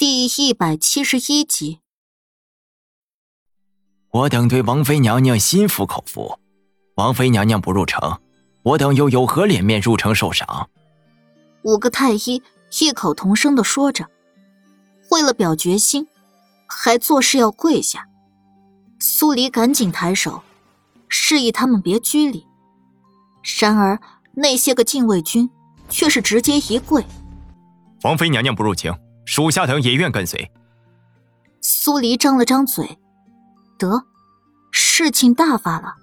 第一百七十一集，我等对王妃娘娘心服口服。王妃娘娘不入城，我等又有何脸面入城受赏？五个太医异口同声的说着，为了表决心，还作势要跪下。苏黎赶紧抬手，示意他们别拘礼。然而那些个禁卫军却是直接一跪。王妃娘娘不入京。属下等也愿跟随。苏黎张了张嘴，得，事情大发了。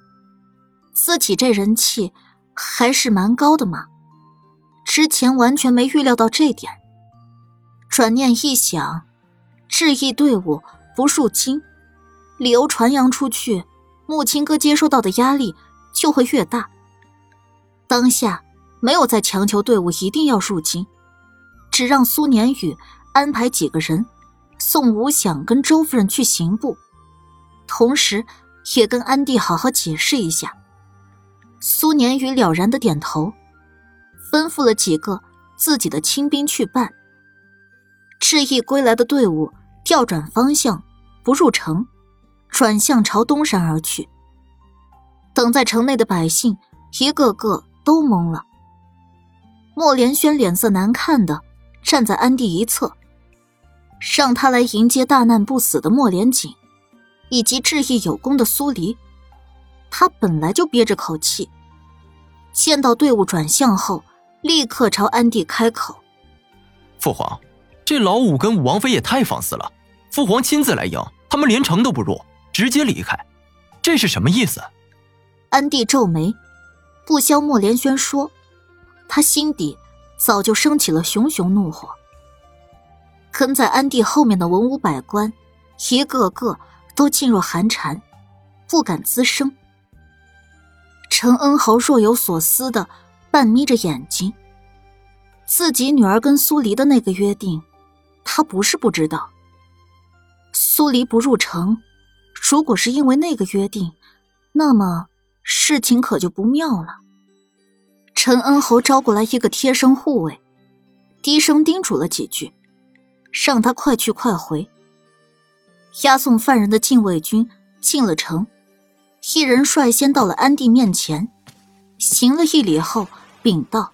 自己这人气还是蛮高的嘛，之前完全没预料到这点。转念一想，致意队伍不入京，理由传扬出去，木青哥接收到的压力就会越大。当下没有再强求队伍一定要入京，只让苏年宇。安排几个人送吴想跟周夫人去刑部，同时也跟安帝好好解释一下。苏年宇了然的点头，吩咐了几个自己的亲兵去办。致意归来的队伍调转方向，不入城，转向朝东山而去。等在城内的百姓一个个都懵了。莫连轩脸色难看的站在安帝一侧。让他来迎接大难不死的莫连锦，以及志意有功的苏黎。他本来就憋着口气，见到队伍转向后，立刻朝安帝开口：“父皇，这老五跟武王妃也太放肆了！父皇亲自来迎，他们连城都不入，直接离开，这是什么意思？”安帝皱眉，不消莫连轩说：“他心底早就升起了熊熊怒火。”跟在安帝后面的文武百官，一个个都噤若寒蝉，不敢吱声。陈恩侯若有所思的半眯着眼睛。自己女儿跟苏黎的那个约定，他不是不知道。苏黎不入城，如果是因为那个约定，那么事情可就不妙了。陈恩侯招过来一个贴身护卫，低声叮嘱了几句。让他快去快回。押送犯人的禁卫军进了城，一人率先到了安帝面前，行了一礼后禀道：“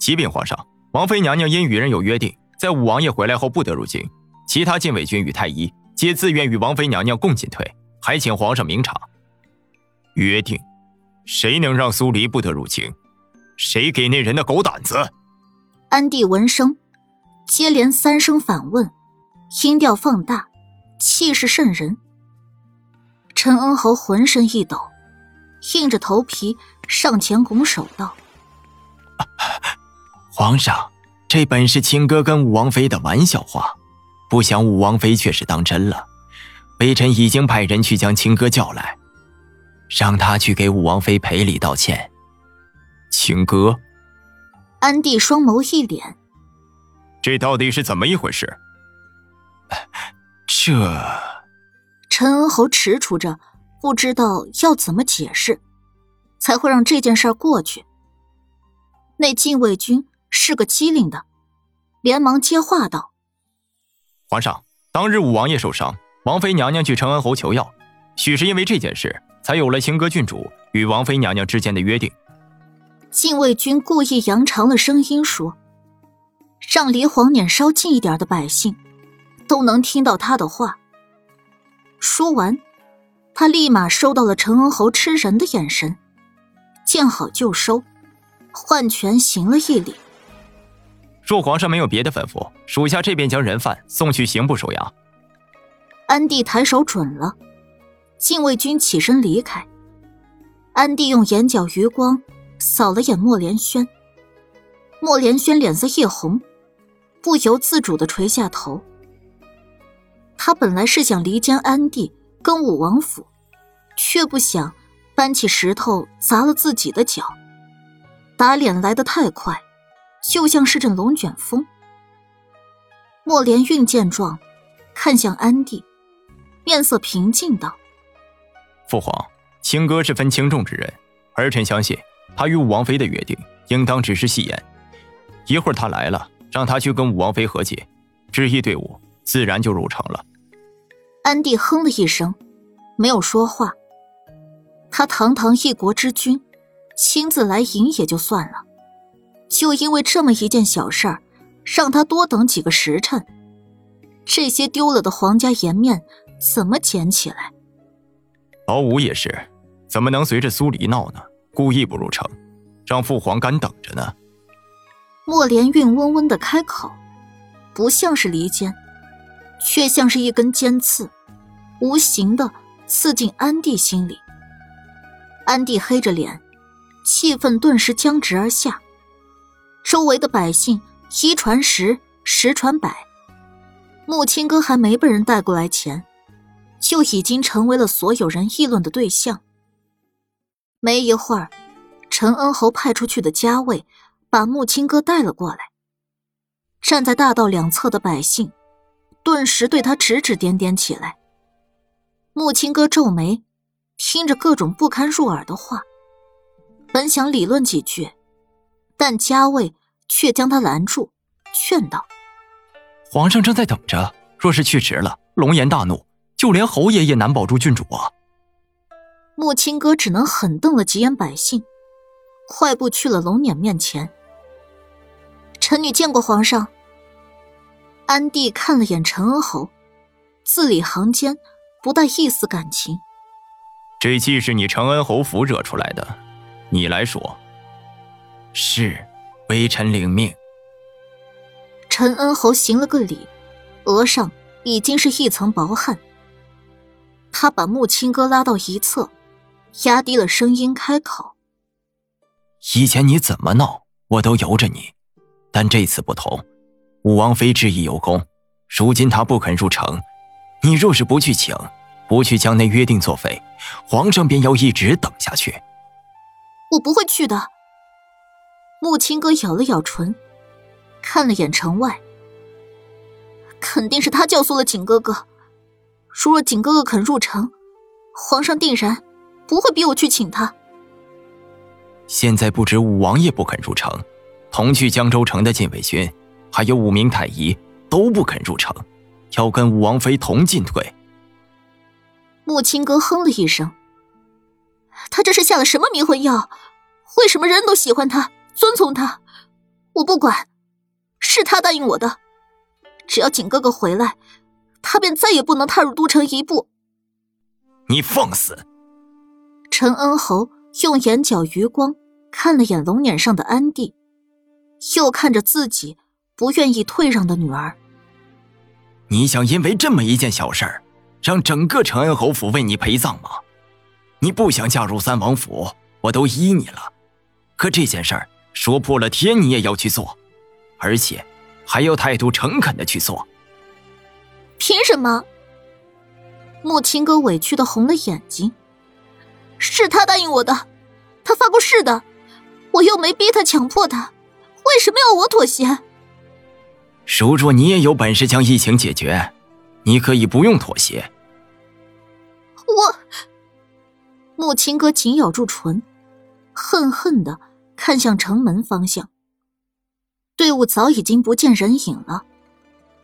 启禀皇上，王妃娘娘因与人有约定，在五王爷回来后不得入京。其他禁卫军与太医皆自愿与王妃娘娘共进退，还请皇上明察。约定？谁能让苏黎不得入京？谁给那人的狗胆子？”安帝闻声。接连三声反问，音调放大，气势渗人。陈恩侯浑身一抖，硬着头皮上前拱手道：“皇上，这本是亲哥跟武王妃的玩笑话，不想武王妃却是当真了。微臣已经派人去将亲哥叫来，让他去给武王妃赔礼道歉。”亲哥，安帝双眸一敛。这到底是怎么一回事？这，陈恩侯踟蹰着，不知道要怎么解释，才会让这件事过去。那禁卫军是个机灵的，连忙接话道：“皇上，当日五王爷受伤，王妃娘娘去陈恩侯求药，许是因为这件事，才有了清歌郡主与王妃娘娘之间的约定。”禁卫军故意扬长了声音说。让离黄撵稍近一点的百姓，都能听到他的话。说完，他立马收到了陈恩侯吃人的眼神，见好就收，换拳行了一礼。若皇上没有别的吩咐，属下这边将人犯送去刑部收押。安帝抬手准了，禁卫军起身离开。安帝用眼角余光扫了眼莫连轩，莫连轩脸色一红。不由自主的垂下头。他本来是想离间安帝跟武王府，却不想搬起石头砸了自己的脚。打脸来得太快，就像是阵龙卷风。莫连运见状，看向安帝，面色平静道：“父皇，青哥是分轻重之人，儿臣相信他与武王妃的约定，应当只是戏言。一会儿他来了。”让他去跟武王妃和解，执意队伍自然就入城了。安帝哼了一声，没有说话。他堂堂一国之君，亲自来迎也就算了，就因为这么一件小事儿，让他多等几个时辰，这些丢了的皇家颜面怎么捡起来？老五也是，怎么能随着苏黎闹呢？故意不入城，让父皇干等着呢。莫连运温温的开口，不像是离间，却像是一根尖刺，无形的刺进安帝心里。安帝黑着脸，气氛顿时僵直而下。周围的百姓一传十，十传百，木青哥还没被人带过来前，就已经成为了所有人议论的对象。没一会儿，陈恩侯派出去的家卫把木青哥带了过来。站在大道两侧的百姓，顿时对他指指点点起来。木青哥皱眉。听着各种不堪入耳的话，本想理论几句，但家卫却将他拦住，劝道：“皇上正在等着，若是去迟了，龙颜大怒，就连侯爷也难保住郡主啊。”木青哥只能狠瞪了几眼百姓，快步去了龙辇面前。臣女见过皇上。安帝看了眼陈恩侯，字里行间不带一丝感情。这气是你陈恩侯府惹出来的，你来说。是，微臣领命。陈恩侯行了个礼，额上已经是一层薄汗。他把木青哥拉到一侧，压低了声音开口：“以前你怎么闹，我都由着你，但这次不同。武王妃执意有功，如今她不肯入城，你若是不去请。”不去将那约定作废，皇上便要一直等下去。我不会去的。木青哥咬了咬唇，看了眼城外，肯定是他教唆了景哥哥。如若景哥哥肯入城，皇上定然不会逼我去请他。现在不止武王爷不肯入城，同去江州城的禁卫军，还有五名太医都不肯入城，要跟武王妃同进退。木青哥哼了一声，他这是下了什么迷魂药？为什么人人都喜欢他、遵从他？我不管，是他答应我的，只要景哥哥回来，他便再也不能踏入都城一步。你放肆！陈恩侯用眼角余光看了眼龙辇上的安帝，又看着自己不愿意退让的女儿。你想因为这么一件小事儿？让整个承恩侯府为你陪葬吗？你不想嫁入三王府，我都依你了。可这件事儿说破了天，你也要去做，而且还要态度诚恳的去做。凭什么？穆青哥委屈的红了眼睛。是他答应我的，他发过誓的，我又没逼他，强迫他，为什么要我妥协？如若你也有本事将疫情解决，你可以不用妥协。我，木青哥紧咬住唇，恨恨的看向城门方向。队伍早已经不见人影了，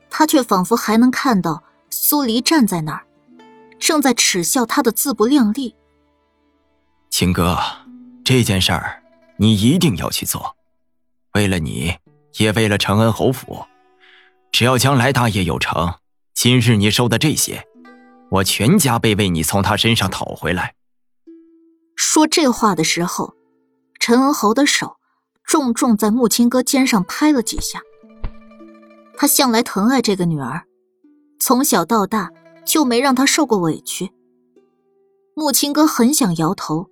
他却仿佛还能看到苏黎站在那儿，正在耻笑他的自不量力。青哥，这件事儿你一定要去做，为了你，也为了承恩侯府。只要将来大业有成，今日你收的这些。我全加倍为你从他身上讨回来。说这话的时候，陈恩侯的手重重在木青哥肩上拍了几下。他向来疼爱这个女儿，从小到大就没让她受过委屈。木青哥很想摇头，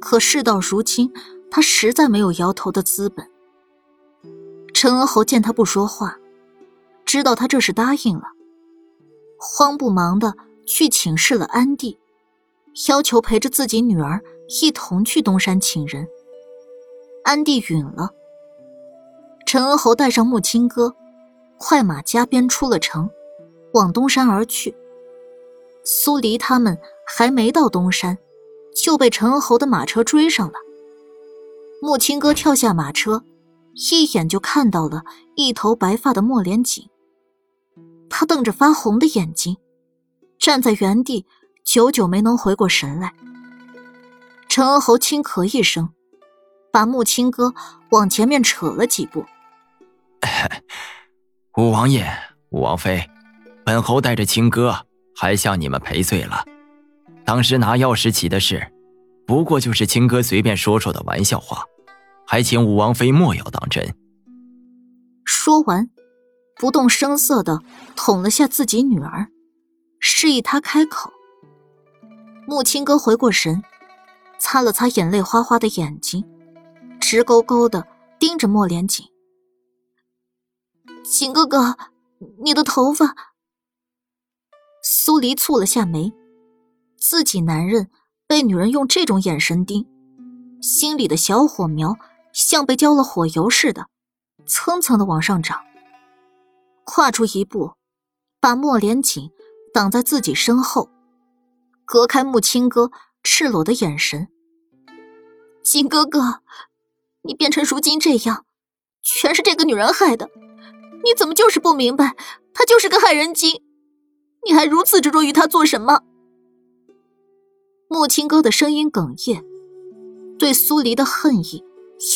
可事到如今，他实在没有摇头的资本。陈恩侯见他不说话，知道他这是答应了，慌不忙的。去请示了安帝，要求陪着自己女儿一同去东山请人。安帝允了。陈恩侯带上木青哥，快马加鞭出了城，往东山而去。苏黎他们还没到东山，就被陈恩侯的马车追上了。木青哥跳下马车，一眼就看到了一头白发的莫连锦。他瞪着发红的眼睛，站在原地，久久没能回过神来。陈恩侯轻咳一声，把穆青哥往前面扯了几步。五王爷、五王妃，本侯带着青哥还向你们赔罪了。当时拿钥匙起的事，不过就是青哥随便说说的玩笑话，还请五王妃莫要当真。说完，不动声色的捅了下自己女儿，示意她开口。穆青哥回过神。擦了擦眼泪哗哗的眼睛，直勾勾的盯着莫连锦。锦哥哥，你的头发。苏黎蹙了下眉，自己男人被女人用这种眼神盯，心里的小火苗像被浇了火油似的，蹭蹭的往上涨。跨出一步，把莫连锦挡在自己身后，隔开穆青哥赤裸的眼神。锦哥哥，你变成如今这样，全是这个女人害的。你怎么就是不明白，她就是个害人精？你还如此执着于她做什么？穆青哥的声音哽咽，对苏黎的恨意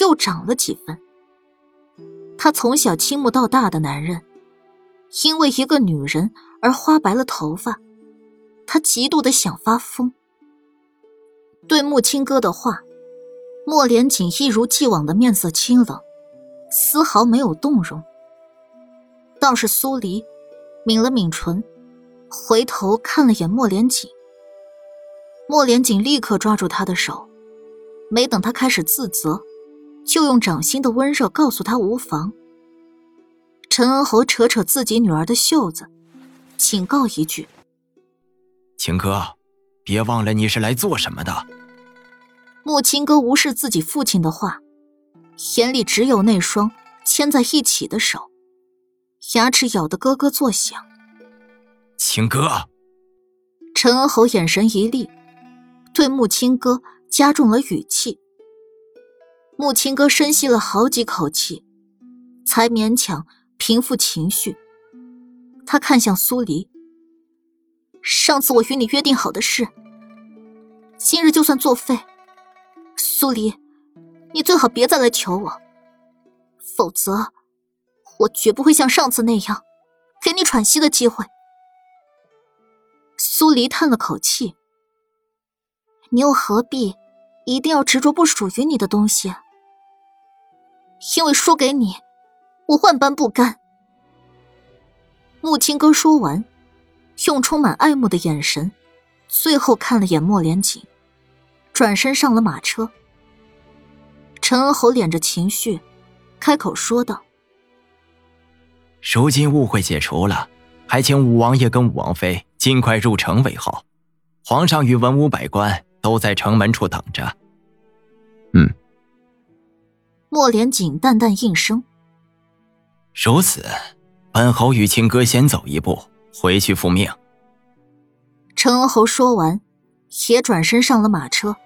又涨了几分。他从小倾慕到大的男人，因为一个女人而花白了头发，他极度的想发疯。对穆青哥的话。莫连锦一如既往的面色清冷，丝毫没有动容。倒是苏黎抿了抿唇，回头看了眼莫连锦。莫连锦立刻抓住他的手，没等他开始自责，就用掌心的温热告诉他无妨。陈恩侯扯扯自己女儿的袖子，警告一句：“青哥，别忘了你是来做什么的。”穆青哥无视自己父亲的话，眼里只有那双牵在一起的手，牙齿咬得咯咯作响。青哥，陈恩侯眼神一厉，对穆青哥加重了语气。穆青哥深吸了好几口气，才勉强平复情绪。他看向苏黎：“上次我与你约定好的事，今日就算作废。”苏黎，你最好别再来求我，否则我绝不会像上次那样给你喘息的机会。苏黎叹了口气：“你又何必一定要执着不属于你的东西？因为输给你，我万般不甘。”穆青哥说完，用充满爱慕的眼神，最后看了眼莫连锦。转身上了马车，陈恩侯敛着情绪，开口说道：“如今误会解除了，还请五王爷跟五王妃尽快入城为好。皇上与文武百官都在城门处等着。”嗯。莫连锦淡淡应声：“如此，本侯与青哥先走一步，回去复命。”陈恩侯说完，也转身上了马车。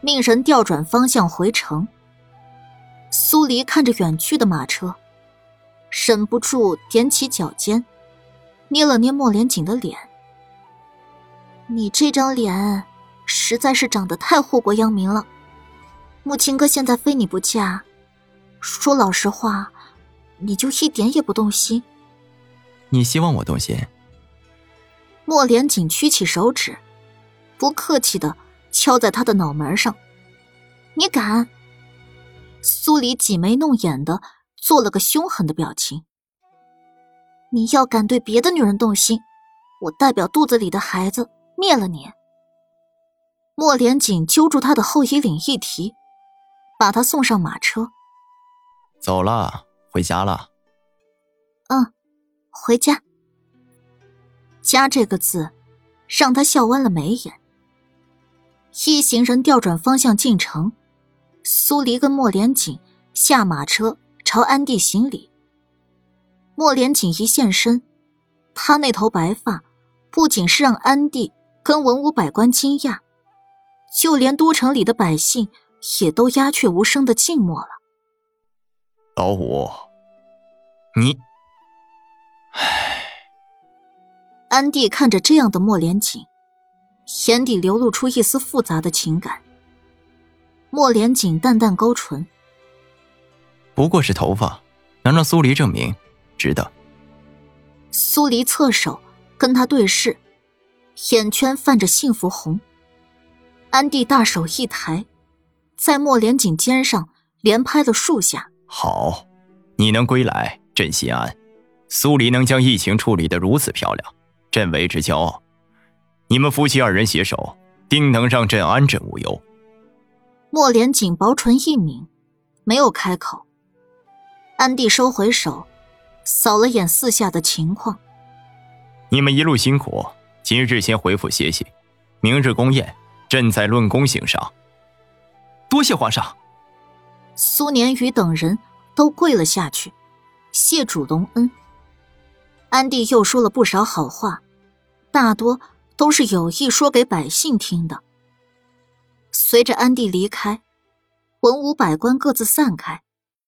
命人调转方向回城。苏黎看着远去的马车，忍不住踮起脚尖，捏了捏莫连锦的脸。你这张脸，实在是长得太祸国殃民了。穆青哥现在非你不嫁，说老实话，你就一点也不动心。你希望我动心？莫连锦屈起手指，不客气的。敲在他的脑门上，你敢？苏黎挤眉弄眼的做了个凶狠的表情。你要敢对别的女人动心，我代表肚子里的孩子灭了你。莫连锦揪住他的后衣领一提，把他送上马车。走了，回家了。嗯，回家。家这个字，让他笑弯了眉眼。一行人调转方向进城，苏黎跟莫连锦下马车朝安帝行礼。莫连锦一现身，他那头白发不仅是让安帝跟文武百官惊讶，就连都城里的百姓也都鸦雀无声的静默了。老五，你，唉。安迪看着这样的莫连锦，眼底流露出一丝复杂的情感。莫连锦淡淡勾唇：“不过是头发，能让苏黎证明，值得。”苏黎侧手跟他对视，眼圈泛着幸福红。安迪大手一抬，在莫连锦肩上连拍了数下。好，你能归来，朕心安。苏黎能将疫情处理得如此漂亮。朕为之骄傲，你们夫妻二人携手，定能让朕安枕无忧。莫连锦薄唇一抿，没有开口。安帝收回手，扫了眼四下的情况。你们一路辛苦，今日先回府歇息，明日宫宴，朕再论功行赏。多谢皇上。苏年宇等人都跪了下去，谢主隆恩。安帝又说了不少好话，大多都是有意说给百姓听的。随着安帝离开，文武百官各自散开，